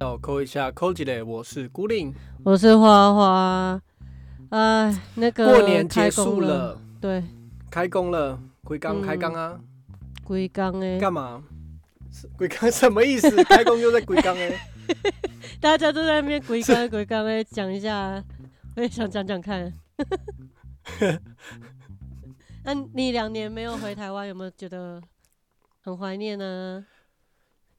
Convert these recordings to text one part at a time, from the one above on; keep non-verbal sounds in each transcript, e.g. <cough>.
要扣一下，扣几嘞？我是孤令。我是花花，哎，那个过年结束了，对，开工了，归刚嗯开工啊？龟缸哎，干嘛？是归刚 <laughs> 什么意思？开工又在归刚哎？<laughs> 大家都在那边鬼刚鬼刚哎，讲一下，我也想讲讲看。<laughs> 那你两年没有回台湾，有没有觉得很怀念呢？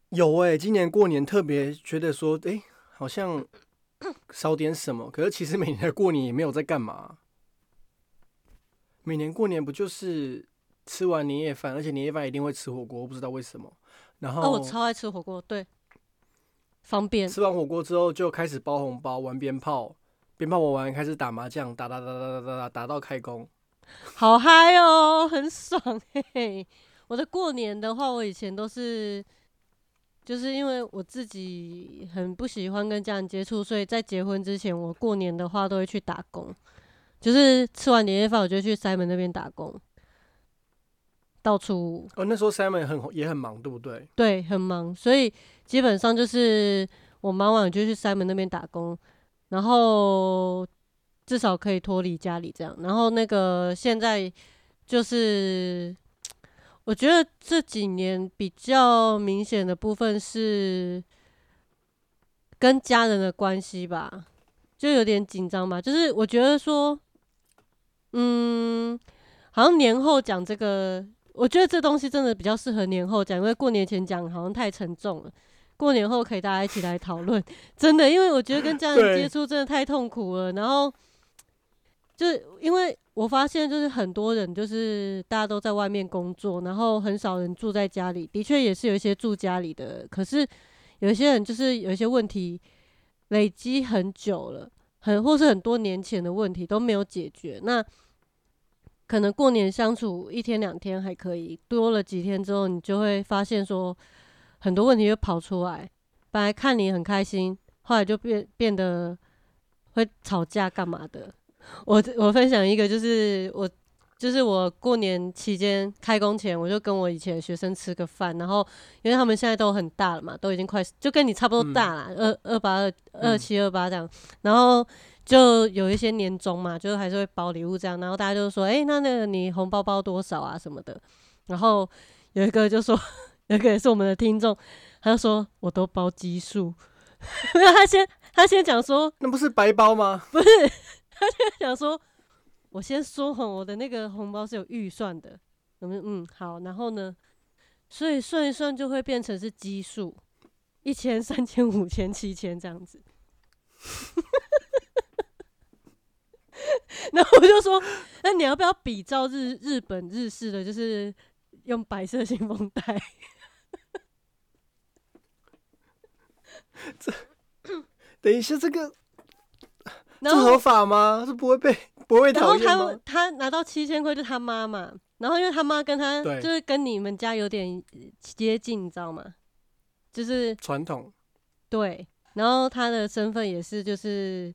有哎、今年过年特别觉得说，哎、好像少点什么。可是其实每年的过年也没有在干嘛。每年过年不就是吃完年夜饭，而且年夜饭一定会吃火锅，我不知道为什么。然哦，后我超爱吃火锅，对，方便。吃完火锅之后就开始包红包、玩鞭炮，鞭炮玩完开始打麻将，打打打打打打打打到开工。<laughs> 好嗨哦，<laughs> 很爽嘿嘿。我的过年的话，我以前都是，就是因为我自己很不喜欢跟家人接触，所以在结婚之前，我过年的话都会去打工，就是吃完年夜饭，我就去塞门那边打工，到处哦，那时候 Simon 很也很忙，对不对？对很忙，所以基本上就是我忙完我就去塞门那边打工，然后至少可以脱离家里这样。然后那个现在就是，我觉得这几年比较明显的部分是跟家人的关系吧，就有点紧张嘛。就是我觉得说，嗯，好像年后讲这个，我觉得这东西真的比较适合年后讲，因为过年前讲好像太沉重了。过年后可以大家一起来讨论，真的，因为我觉得跟家人接触真的太痛苦了。然后，就是因为我发现，就是很多人就是大家都在外面工作，然后很少人住在家里。的确也是有一些住家里的，可是有些人就是有一些问题累积很久了，很或是很多年前的问题都没有解决。那可能过年相处一天两天还可以，多了几天之后，你就会发现说很多问题就跑出来。本来看你很开心，后来就变变得会吵架干嘛的。<laughs> 我 <laughs> 我分享一个，就是我就是我过年期间开工前，我就跟我以前的学生吃个饭，然后因为他们现在都很大了嘛，都已经快就跟你差不多大啦，二二八二二七二八这样，然后就有一些年终嘛，就是还是会包礼物这样，然后大家就说，诶，那那个你红包包多少啊什么的，然后有一个就说，有一个也是我们的听众，他就说我都包基数，<laughs> 没有他先他先讲说，那不是白包吗？<laughs> 想说，我先说哈，我的那个红包是有预算的。我们嗯好，然后呢，所以算一算就会变成是基数，一千、三千、五千、七千这样子。<laughs> 然后我就说，那你要不要比照日日本日式的，就是用白色信封袋？这等一下，这个这合法吗？是不会被 <laughs> 不会然后他？他拿到七千块，就他妈嘛。然后因为他妈跟他就是跟你们家有点呃接近，你知道吗？就是传统对，然后他的身份也是就是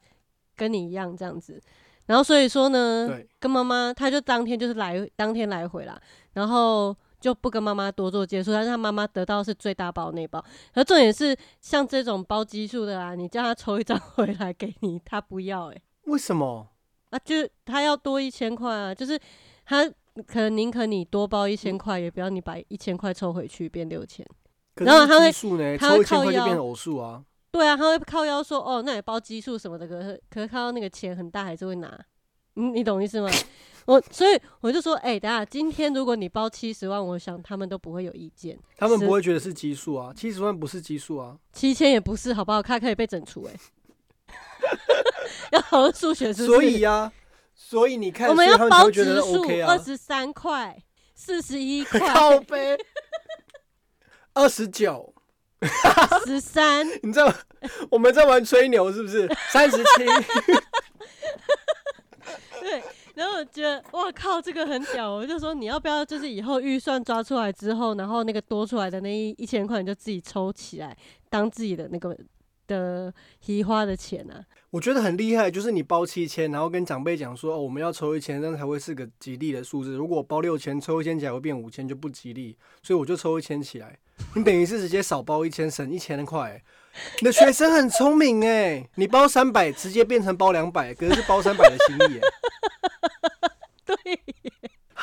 跟你一样这样子。然后所以说呢，跟妈妈他就当天就是来当天来回啦，然后就不跟妈妈多做接触，但是他妈妈得到是最大包那包。而重点是像这种包基数的啊，你叫他抽一张回来给你，他不要诶、为什么？啊，就是他要多一千块啊，就是他可能宁可你多包一千嗯块，也不要你把一千块抽回去变六千。然后他会抽一千靠腰块就变偶数啊。对啊，他会靠腰说哦，那也包基数什么的，可是可是看到那个钱很大，还是会拿。你你懂意思吗？我所以我就说，哎、等下今天如果你包七十万，我想他们都不会有意见。他们不会觉得是基数啊，七十万不是基数啊。七千也不是，好不好？他可以被整除哎、<laughs> 要好好数学是不是？所以呀，所以你看，我们要包指数。二十三块、四十一块、<laughs> 靠背二十九，十三。<laughs> 你知道我们在玩吹牛是不是？三十七，对，然后我觉得哇靠，这个很屌，我就说你要不要就是以后预算抓出来之后，然后那个多出来的那一一千块你就自己抽起来当自己的那个的提花的钱啊。我觉得很厉害，就是你包七千，然后跟长辈讲说，哦，我们要抽一千，这样才会是个吉利的数字。如果包六千，抽一千起来会变五千，就不吉利，所以我就抽一千起来。你等于是直接少包一千，省一千块。你的学生很聪明哎，你包三百，直接变成包两百，可是包三百的心意。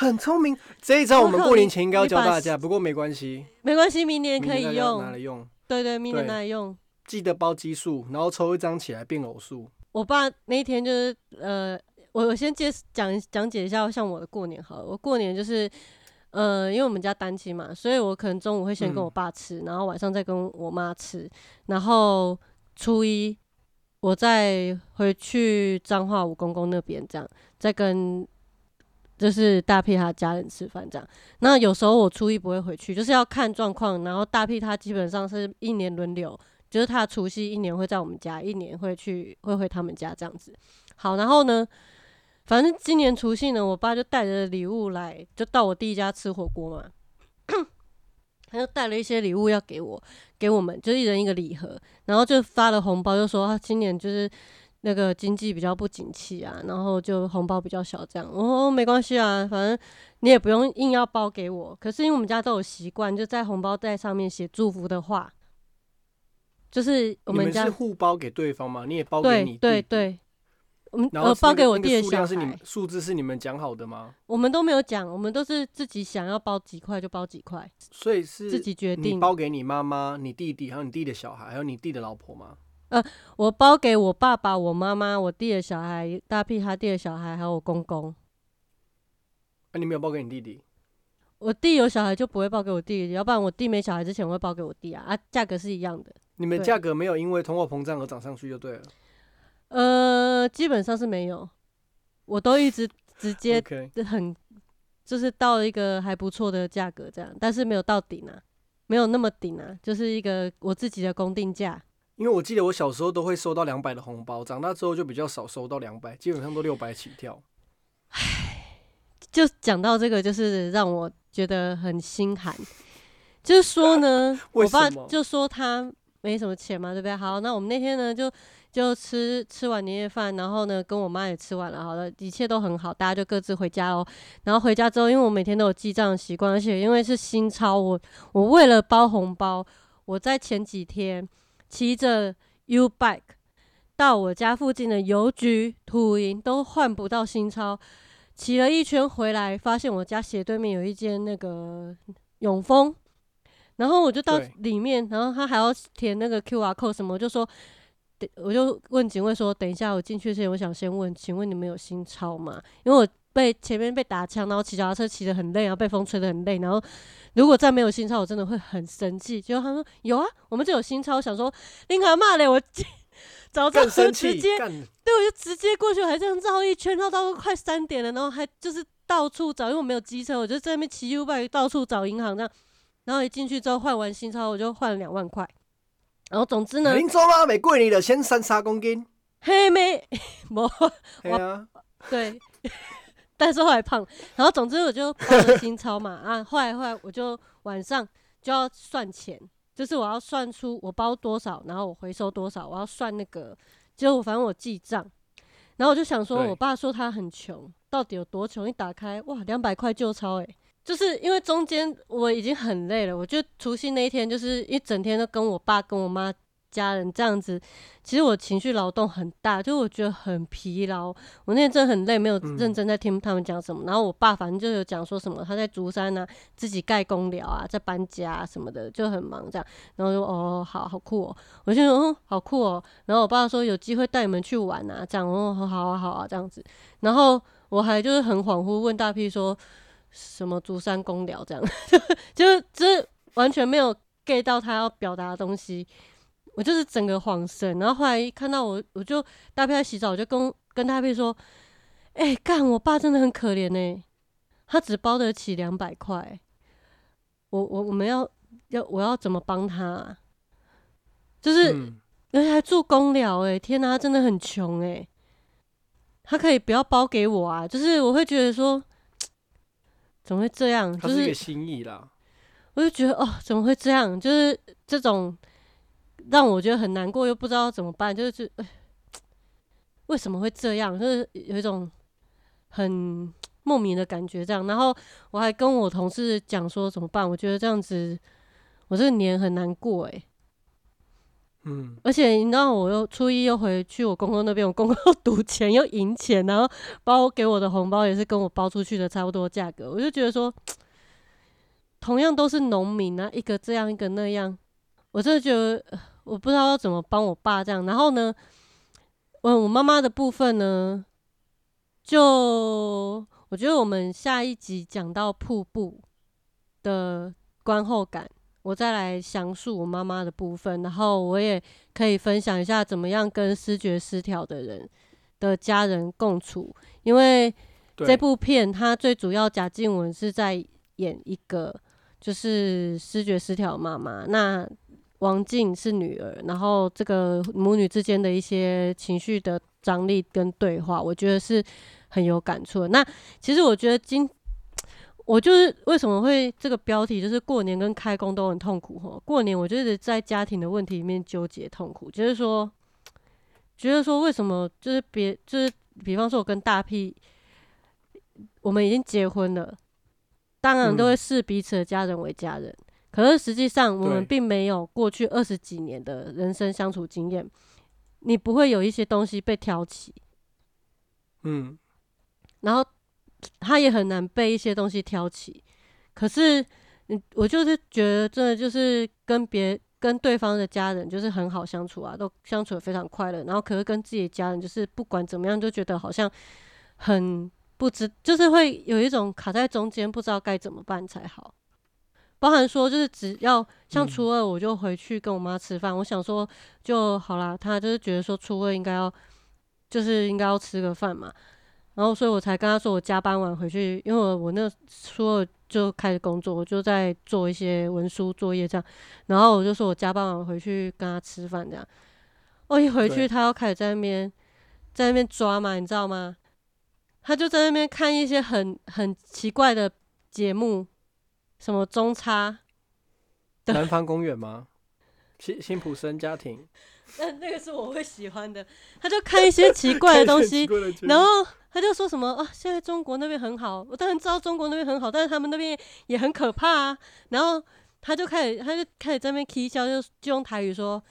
很聪明。这一招我们过年前应该要教大家，<laughs> 不过没关系，没关系，明年可以用，拿来用。对对，明年拿来用。记得包奇数，然后抽一张起来变偶数。我爸那一天就是呃，我我先介讲讲解一下，像我的过年好了。我过年就是呃，因为我们家单亲嘛，所以我可能中午会先跟我爸吃，然后晚上再跟我妈吃，然后初一我再回去彰化我公公那边，这样再跟就是大屁他家人吃饭这样。那有时候我初一不会回去，就是要看状况。然后大屁他基本上是一年轮流。就是他除夕一年会在我们家，一年会去会回他们家这样子。好，然后呢，反正今年除夕呢，我爸就带着礼物来，就到我弟家吃火锅嘛。他就带了一些礼物要给我，给我们，就一人一个礼盒，然后就发了红包，就说他今年就是那个经济比较不景气啊，然后就红包比较小这样。我说没关系啊，反正你也不用硬要包给我。可是因为我们家都有习惯，就在红包袋上面写祝福的话。就是我们家是互包给对方吗？你也包给你对对对，我们呃包给我弟的数量是你们数字是你们讲好的吗？我们都没有讲，我们都是自己想要包几块就包几块，所以是自己决定。包给你妈妈、你弟弟，还有你弟的小孩，还有你弟的老婆吗？呃，我包给我爸爸、我妈妈、我弟的小孩、大屁他弟的小孩，还有我公公。那你没有包给你弟弟？我弟有小孩就不会包给我弟，要不然我弟没小孩之前我会包给我弟啊，啊，价格是一样的。你们价格没有因为通货膨胀而涨上去就对了。呃，基本上是没有，我都一直 <laughs> 直接很就是到了一个还不错的价格这样，但是没有到顶啊，没有那么顶啊，就是一个我自己的公定价。因为我记得我小时候都会收到两百的红包，长大之后就比较少收到两百，基本上都六百起跳。唉，就讲到这个，就是让我觉得很心寒。就是说呢，<laughs> 我爸就说他。没什么钱嘛，对不对？好，那我们那天呢，就就吃吃完年夜饭，然后呢，跟我妈也吃完了，好了，一切都很好，大家就各自回家喽。然后回家之后，因为我每天都有记账的习惯，而且因为是新钞，我我为了包红包，我在前几天骑着 U bike 到我家附近的邮局、土银都换不到新钞，骑了一圈回来，发现我家斜对面有一间那个永丰。然后我就到里面，然后他还要填那个 Q R code 什么，我就说，等我就问警卫说，等一下我进去之前，我想先问，请问你们有新钞吗？因为我被前面被打枪，然后骑脚踏车骑得很累，然后被风吹得很累，然后如果再没有新钞，我真的会很生气。结果他说有啊，我们这有新钞，想说林卡骂嘞，我早上就直接，对，我就直接过去，还这样绕一圈，绕到快三点了，然后还就是到处找，因为我没有机车，我就在那边骑 U 拜到处找银行这样。然后一进去之后换完新钞，我就换了两万块。然后总之呢，您做吗？没贵你的，先三三公斤。嘿没，没，<laughs> 对啊，对。但是后来胖。然后总之我就包了新钞嘛啊，后来后来我就晚上就要算钱，就是我要算出我包多少，然后我回收多少，我要算那个，就反正我记账。然后我就想说，我爸说他很穷，到底有多穷？一打开，哇，两百块旧钞诶。就是因为中间我已经很累了，我就除夕那一天就是一整天都跟我爸跟我妈家人这样子，其实我情绪劳动很大，就我觉得很疲劳。我那天真的很累，没有认真在听他们讲什么。然后我爸反正就有讲说什么他在竹山呢，自己盖公寮啊，在搬家什么的，就很忙这样。然后就哦，好好酷哦，我就说嗯，好酷哦。然后我爸说有机会带你们去玩啊，这样哦，好啊好啊这样子。然后我还就是很恍惚问大 P 说。什么竹山公寮这样，<laughs> 就就是完全没有 get 到他要表达的东西，我就是整个恍神。然后后来看到我，我就大配在洗澡，我就跟跟大片说：“哎，干，我爸真的很可怜呢，他只包得起两百块，我我我们要要我要怎么帮他？啊就是而且还住公寮，哎，天哪，他真的很穷哎，他可以不要包给我啊，就是我会觉得说。”怎么会这样？就是一个心意啦。我就觉得哦，怎么会这样？就是这种让我觉得很难过，又不知道怎么办，就是哎 <tsk> 为什么会这样？就是有一种很莫名的感觉，这样。然后我还跟我同事讲说怎么办？我觉得这样子，我这个年很难过哎。嗯，而且你知道，我又初一又回去我公公那边，我公公又赌钱又赢钱，然后包给我的红包也是跟我包出去的差不多价格，我就觉得说，<tsk> 同样都是农民啊，一个这样一个那样，我真的觉得我不知道要怎么帮我爸这样。然后呢，我我妈妈的部分呢，就我觉得我们下一集讲到瀑布的观后感。我再来详述我妈妈的部分，然后我也可以分享一下怎么样跟视觉失调的人的家人共处。因为这部片它最主要贾静雯是在演一个就是视觉失调妈妈，那王静是女儿，然后这个母女之间的一些情绪的张力跟对话，我觉得是很有感触。那其实我觉得今我就是为什么会这个标题，就是过年跟开工都很痛苦哈。过年我就是在家庭的问题里面纠结痛苦，就是说，觉得说为什么就是别就是比方说我跟大 P，我们已经结婚了，当然都会视彼此的家人为家人，可是实际上我们并没有过去二十几年的人生相处经验，你不会有一些东西被挑起，嗯，然后。他也很难被一些东西挑起，可是，嗯，我就是觉得，真的就是跟别跟对方的家人就是很好相处啊，都相处的非常快乐。然后，可是跟自己的家人，就是不管怎么样，就觉得好像很不知，就是会有一种卡在中间，不知道该怎么办才好。包含说，就是只要像初二，我就回去跟我妈吃饭。我想说就好啦，她就是觉得说初二应该要，就是应该要吃个饭嘛。然后，所以我才跟她说，我加班完回去，因为我我那初二就开始工作，我就在做一些文书作业这样。然后我就说我加班完回去跟她吃饭这样。我一回去，她要开始在那边在那边抓嘛，你知道吗？他就在那边看一些很很奇怪的节目，什么中差。南方公园吗？辛辛普森家庭。<laughs> 那那个是我会喜欢的。他就看一些奇怪的东西，<laughs> 然后。他就说什么啊？现在中国那边很好，我当然知道中国那边很好，但是他们那边也很可怕啊。然后他就开始，他就开始在那边啼笑，就就用台语说：“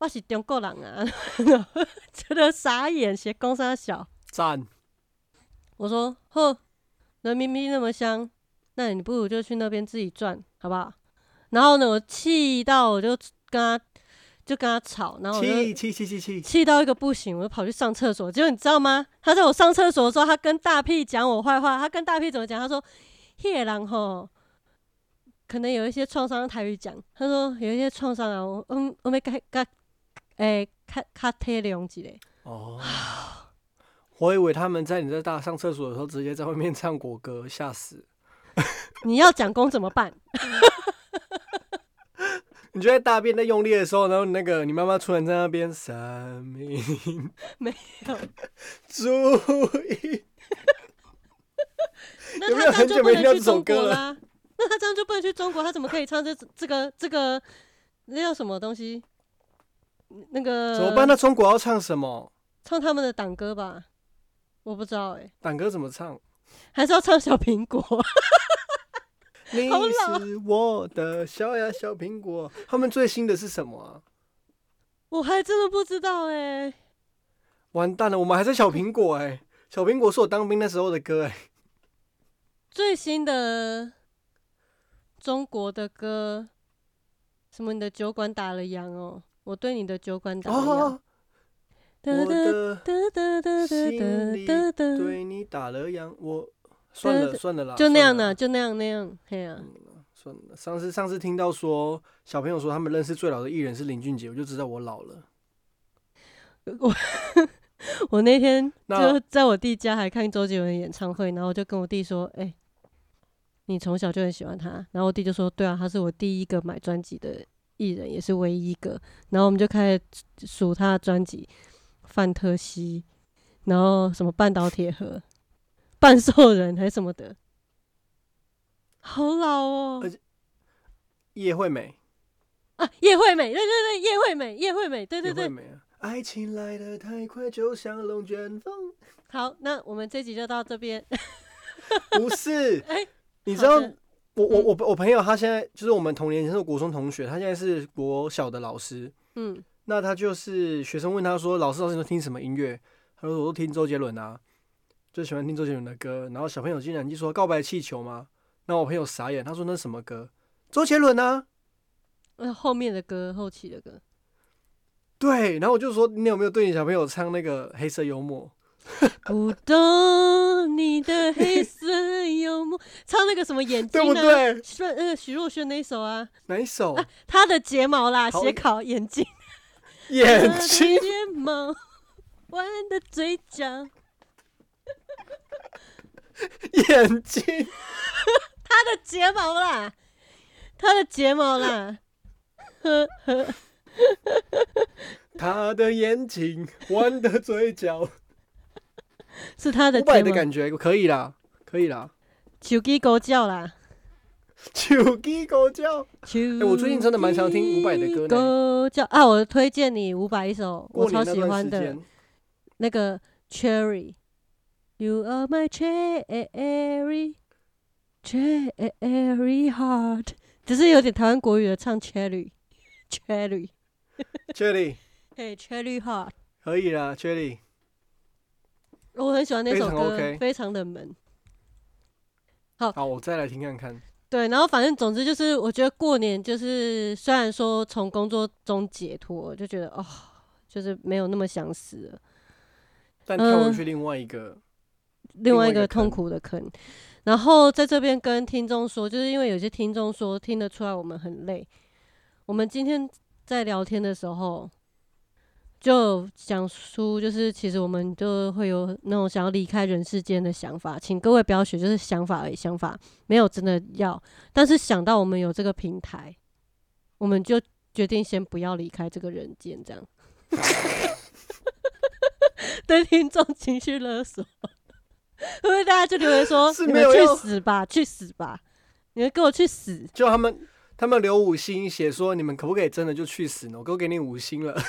我是中国人啊！” <laughs> 觉得傻眼，写公沙小赞。我说：“呵，人民币那么香，那你不如就去那边自己赚，好不好？”然后呢，我气到我就跟他。就跟他吵，然后气气气气气气到一个不行，我就跑去上厕所。结果你知道吗？他在我上厕所的时候，他跟大屁讲我坏话。他跟大屁怎么讲？他说：“夜郎吼，可能有一些创伤。”台语讲，他说有一些创伤啊，我嗯，我没开开，诶，开开贴两几嘞。哦，我以为他们在你在大上厕所的时候，直接在外面唱国歌，吓死。<laughs> 你要讲功怎么办？<laughs> 你就在大便在用力的时候，然后那个你妈妈突然在那边三明没有注意，<laughs> 那他这样就不能去中国啦？那他这样就不能去中国？他怎么可以唱这这个这个那叫什么东西？那个怎么办？那中国要唱什么？唱他们的党歌吧？我不知道哎，党歌怎么唱？还是要唱小苹果？你是我的小呀小苹果。他们最新的是什么啊？我还真的不知道哎。完蛋了，我们还是小苹果哎。小苹果是我当兵那时候的歌哎。最新的中国的歌，什么？你的酒馆打了烊哦。我对你的酒馆打了烊。我的心里对你打了烊，我。算了算了啦，就那样的，就那样那样，嘿呀。算了，上次上次听到说小朋友说他们认识最老的艺人是林俊杰，我就知道我老了。<laughs> 我我那天 <laughs> 就在我弟家还看周杰伦演唱会，然后我就跟我弟说：“哎，你从小就很喜欢他。”然后我弟就说：“对啊，他是我第一个买专辑的艺人，也是唯一一个。”然后我们就开始数他的专辑：范特西，然后什么半岛铁盒。半兽人还是什么的，好老哦。叶惠美啊，啊，叶惠美，对对对，叶惠美，叶惠美，对对对。爱情来得太快，就像龙卷风。好，那我们这集就到这边。<laughs> 不是，<laughs> 哎你知道我我我我朋友他现在就是我们同年是国中同学，他现在是国小的老师。嗯，那他就是学生问他说：“老师，老师，你都听什么音乐？”他说：“我都听周杰伦啊，就喜欢听周杰伦的歌。”然后小朋友竟然就说《告白气球》吗？那我朋友傻眼，他说：“那是什么歌？”周杰伦啊。那，后面的歌，后期的歌，对，然后我就说：“你有没有对你小朋友唱那个黑色幽默 <laughs> 不懂你的黑色幽默，唱那个什么眼？”睛对不呢？对？许呃许若瑄那一首啊，哪一首？他的睫毛啦，写考眼睛，眼睛。<laughs> 睫毛，弯的嘴角，<laughs> 眼睛。<laughs> 他的睫毛啦，他的睫毛啦，呵呵，他的眼睛，弯的嘴角，是他的五百睫毛，的感觉可以啦，可以啦。手机狗叫啦。手机狗叫，哎我最近真的蛮常听伍佰的歌呢狗叫啊，我推荐你伍佰一首我超喜欢的，那个 Cherry。You are my cherry, cherry heart，只是有点台湾国语的唱 cherry, cherry，，Cherry 嘿 cherry heart，可以啦，Cherry。我很喜欢那首非常歌非常的门。好，好我再来听看看。对，然后反正总之就是，我觉得过年就是虽然说从工作中解脱，就觉得哦，就是没有那么想死了。但跳回嗯。去另外一个，另外外一个痛苦的坑。然后在这边跟听众说，就是因为有些听众说听得出来我们很累，我们今天在聊天的时候就讲出，就是其实我们就会有那种想要离开人世间的想法，请各位不要学，就是想法而已，想法没有真的要，但是想到我们有这个平台，我们就决定先不要离开这个人间，这样。<laughs> 对听众情绪勒索，<laughs> 会不会大家就留言说 <laughs> 是你们去死吧，去死吧，你们给我去死！就他们他们留五星写说你们可不可以真的就去死呢？我都给你五星了。<laughs>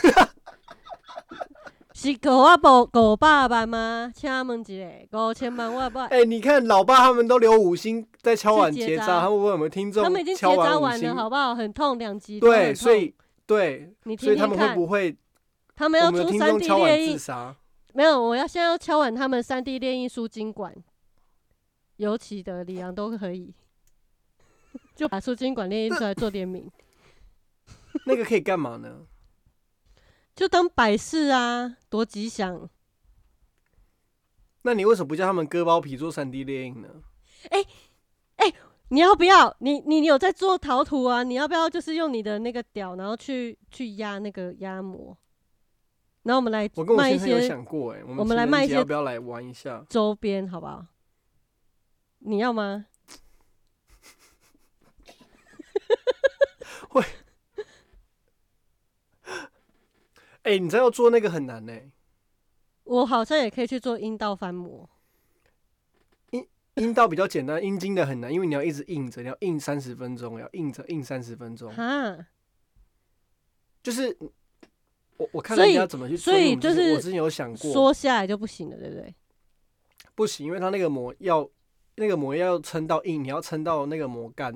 是狗啊狗狗爸爸吗？请问一下，五千万我不，哎、你看老爸他们都留五星在敲碗去结扎结扎，他们问有没有听众他们已经结敲扎完了，星？好不好？很痛，两集都很对，痛所以对，你听所以他们会看，不会他们要我们的听出三众 D 敲碗猎印，自杀？没有，我要现在要敲完他们三 D 猎印输精管，尤其的李阳都可以，<laughs> 就把输精管猎印出来做联名，<laughs> 那个可以干嘛呢？就当摆饰啊，多吉祥。那你为什么不叫他们割包皮做三 D 猎印呢？你要不要？你你你有在做陶土啊？你要不要就是用你的那个屌，然后去去压那个压模，然后我们来我跟我卖一先生有些想过、哎，我们我们来情人卖一些要不要来玩一下？周边，好不好？你要吗？<laughs> 哎、你知道做那个很难呢、我好像也可以去做阴道翻模。阴道比较简单，阴茎的很难，因为你要一直硬着，你要硬三十分钟，要硬着硬三十分钟。哈，就是我我看人家怎么去所以就是我之前有想过，缩下来就不行了，对不对？不行，因为它那个膜要那个膜要撑到硬，你要撑到那个膜干，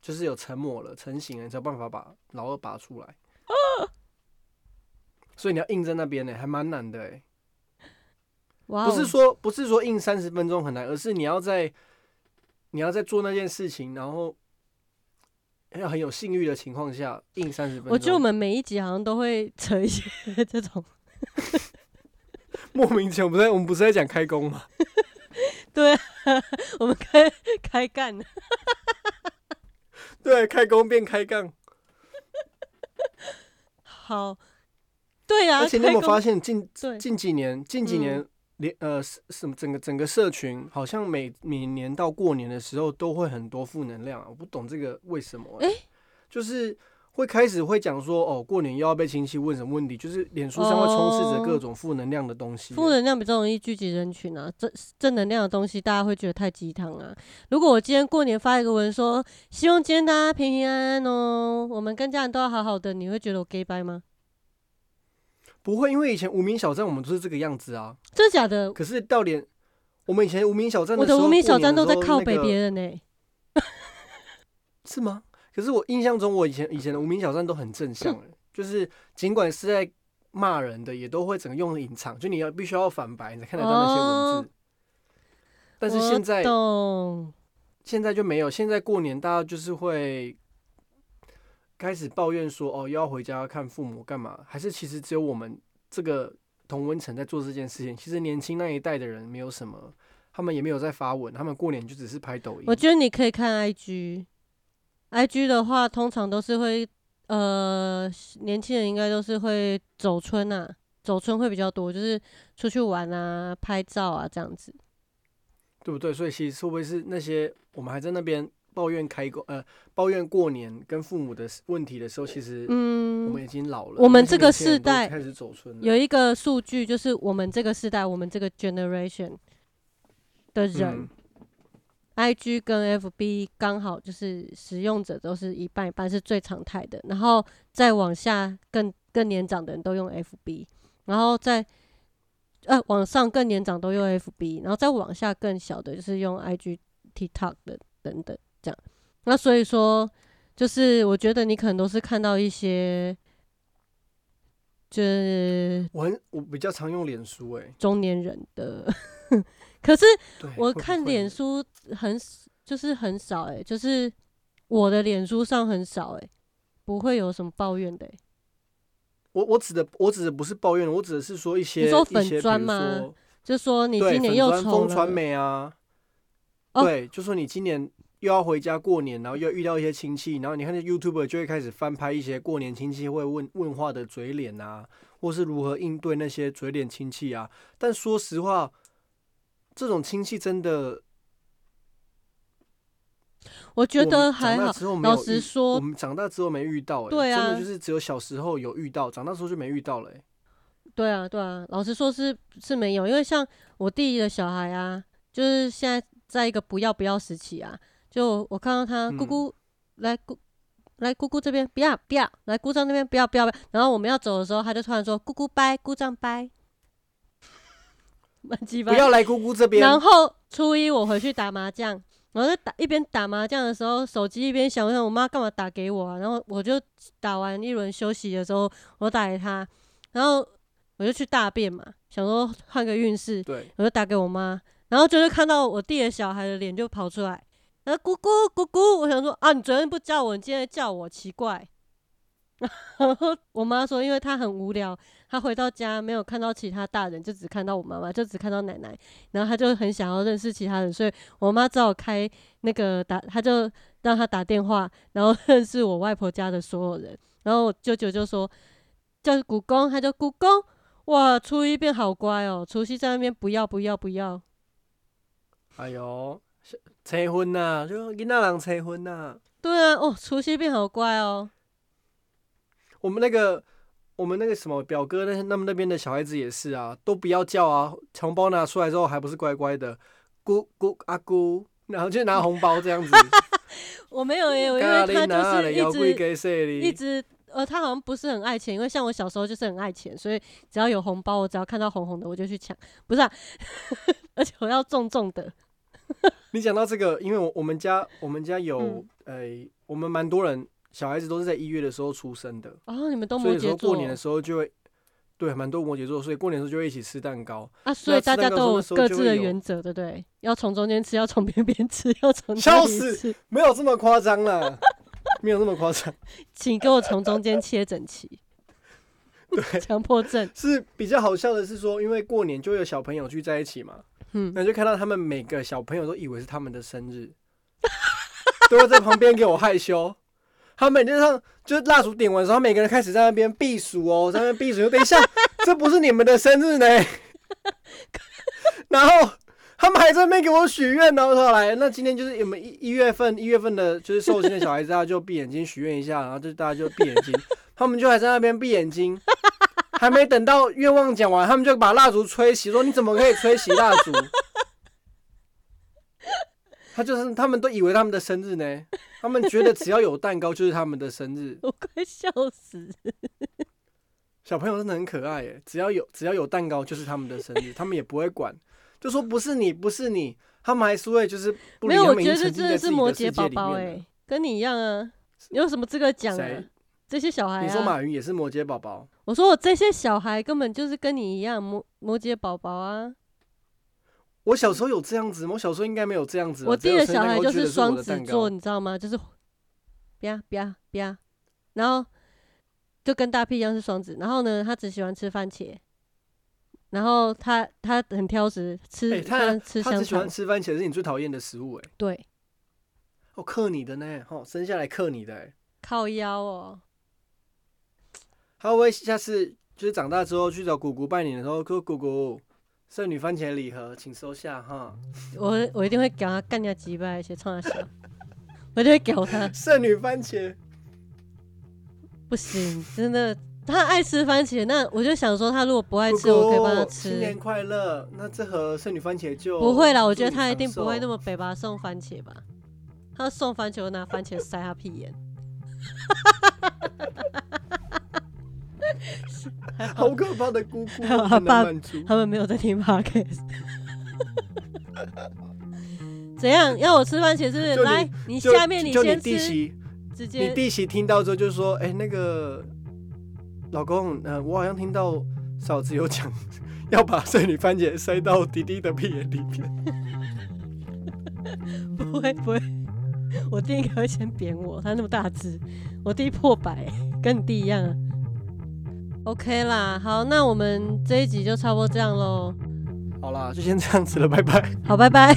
就是有成膜了、成型了，你才有办法把老二拔出来。所以你要硬在那边呢、还蛮难的哎、哇哦，不是说不是说硬三十分钟很难，而是你要在你要在做那件事情，然后要很有信誉的情况下硬三十分钟。我觉得我们每一集好像都会扯一些 <laughs> 这种，<laughs> 莫名其妙，不是在我们不是在讲开工吗？<laughs> 对啊，我们开开干，对，开工变开杠。好，对啊，而且你有没有发现近对近几年近几嗯年连呃什什么整个整个社群好像每每年到过年的时候都会很多负能量啊，我不懂这个为什么、欸。诶就是会开始会讲说，哦，过年又要被亲戚问什么问题，就是脸书上会充斥着各种负能量的东西。负能量比较容易聚集人群啊，正正能量的东西大家会觉得太鸡汤啊。如果我今天过年发一个文说，希望今天大家平平安安哦，我们跟家人都要好好的，你会觉得我 gay 拜吗？不会，因为以前无名小站我们都是这个样子啊。真的假的？可是到连我们以前无名小站我的无名小站都在靠北别人呢。<laughs> 是吗？可是我印象中，我以前以前的无名小站都很正向 <laughs> 就是尽管是在骂人的，也都会整个用隐藏，就你要必须要反白，你才看得到那些文字。但是现在，现在就没有。现在过年大家就是会开始抱怨说，哦，又要回家看父母干嘛？还是其实只有我们这个同温层在做这件事情？其实年轻那一代的人没有什么，他们也没有在发文，他们过年就只是拍抖音。我觉得你可以看 IG。I G 的话，通常都是会，呃，年轻人应该都是会走春啊，走春会比较多，就是出去玩啊、拍照啊这样子，对不对？所以其实会不会是那些我们还在那边抱怨开工，呃，抱怨过年跟父母的问题的时候，其实，嗯，我们已经老了。我们这个世代开始走春，有一个数据就是我们这个世代，我们这个 generation 的人。I G 跟 F B 刚好就是使用者都是一半一半是最常态的，然后再往下更更年长的人都用 F B，然后再呃往上更年长都用 F B，然后再往下更小的就是用 I G TikTok 的等等这样。那所以说，就是我觉得你可能都是看到一些，就是我很我比较常用脸书诶，中年人的。<laughs> 可是我看脸书很就是很少哎，就是我的脸书上很少哎，不会有什么抱怨的。我我指的我指的不是抱怨，我指的是说一些你说粉砖吗？就说你今年又丑了。传媒啊，对，就说你今年又要回家过年，然后又遇到一些亲戚，然后你看那 YouTube 就会开始翻拍一些过年亲戚会问问话的嘴脸啊，或是如何应对那些嘴脸亲戚啊。但说实话。这种亲戚真的，我觉得还好。老实说，我们长大之后没遇到，哎，对啊，真的就是只有小时候有遇到，长大之后就没遇到了，哎。对啊，对啊，老实说是是没有，因为像我弟弟的小孩啊，就是现在在一个不要不要时期啊，就我看到他姑姑来姑来姑姑这边不要不要，来姑丈那边不要不要不要，然后我们要走的时候，他就突然说姑姑拜，姑丈拜。不要来姑姑这边。然后初一我回去打麻将，然后在打一边打麻将的时候，手机一边响，我想我妈干嘛打给我啊？然后我就打完一轮休息的时候，我打给他，然后我就去大便嘛，想说换个运势，对，我就打给我妈，然后就是看到我弟的小孩的脸就跑出来，然后姑姑姑姑，我想说啊，你昨天不叫我，你今天叫我，奇怪。<laughs> 我妈说，因为她很无聊。她回到家没有看到其他大人，就只看到我妈妈，就只看到奶奶，然后她就很想要认识其他人，所以我妈只好开那个打，她就让她打电话，然后 <laughs> 认识我外婆家的所有人。然后舅舅就说叫姑公，他叫姑公，哇，初一变好乖哦，除夕在那边不要不要不要。哎呦，催婚呐，就囡仔人催婚呐。对啊，哦，除夕变好乖哦。我们那个。我们那个什么表哥那那么那边的小孩子也是啊，都不要叫啊，红包拿出来之后还不是乖乖的，姑姑阿姑，然后就拿红包这样子。<laughs> 我没有耶，<laughs> 因为他就是一直一直呃，他好像不是很爱钱，因为像我小时候就是很爱钱，所以只要有红包，我只要看到红红的我就去抢，不是，啊，<laughs> 而且我要重重的。<laughs> 你讲到这个，因为我我们家我们家有呃，我们蛮多人。小孩子都是在一月的时候出生的哦，你们都摩羯座，过年的时候就会对蛮多摩羯座，所以过年的时候就会一起吃蛋糕啊。所以大家都有各自的原则，对不对？要从中间吃，要从边边吃，<laughs> 要从笑死，没有这么夸张啦，<laughs> 没有那么夸张，请给我从中间切整齐。对，强迫症是比较好笑的是说，因为过年就有小朋友聚在一起嘛，嗯，那就看到他们每个小朋友都以为是他们的生日，<laughs> 都会在旁边给我害羞。他每天上就是蜡烛点完之后，每个人开始在那边避暑哦，在那边避暑。等一下，<laughs> 这不是你们的生日呢。<laughs> 然后他们还在那边给我许愿呢。后来，那今天就是我们一一月份一月份的，就是寿星的小孩子，大家就闭眼睛许愿一下，然后就大家就闭眼睛，他们就还在那边闭眼睛，还没等到愿望讲完，他们就把蜡烛吹熄，说你怎么可以吹熄蜡烛？他就是他们都以为他们的生日呢，他们觉得只要有蛋糕就是他们的生日。我快笑死！小朋友真的很可爱耶，只要有只要有蛋糕就是他们的生日，他们也不会管，就说不是你不是你，他们还是会就是不理没有，我觉得真的经沉浸在自己是摩羯宝宝哎、跟你一样啊，你有什么资格讲啊谁？这些小孩啊，你说马云也是摩羯宝宝，我说我这些小孩根本就是跟你一样摩摩羯宝宝啊。我小时候有这样子吗？我小时候应该没有这样子。我弟的小孩就是我双子座，你知道吗？就是啪啪啪，然后就跟大屁一样是双子。然后呢，他只喜欢吃番茄，然后他他很挑食，吃、哎、他他只喜欢。吃番茄，是你最讨厌的食物哎、对，哦，克你的呢，哦，生下来克你的哎、靠腰哦。他会下次就是长大之后去找姑姑拜年的时候，说姑姑剩女番茄礼盒，请收下哈。我我一定会给他干掉几百，而且冲他笑，<laughs> 我就会屌他。剩女番茄，不行，真的，他爱吃番茄，那我就想说，他如果不爱姑吃，我可以帮他吃新年。快乐。那这盒剩女番茄就不会啦，我觉得他一定不会那么北吧送番茄吧。他送番茄，我拿番茄塞他屁眼。还 <laughs> 好好可怕的姑姑，<laughs> 他爸。他们没有在听 podcast。怎样？要我吃番茄是不是？来，你下面你先吃，直接弟媳听到之后就说：“哎、那个老公，呃，我好像听到嫂子有讲 <laughs> 要把剩女番茄塞到弟弟的屁眼里面。不会不会，我弟应该会先扁我，他那么大只，我弟破百，跟你弟一样啊。OK 啦，好，那我们这一集就差不多这样喽。”好啦，就先这样子了，拜拜。好，拜拜。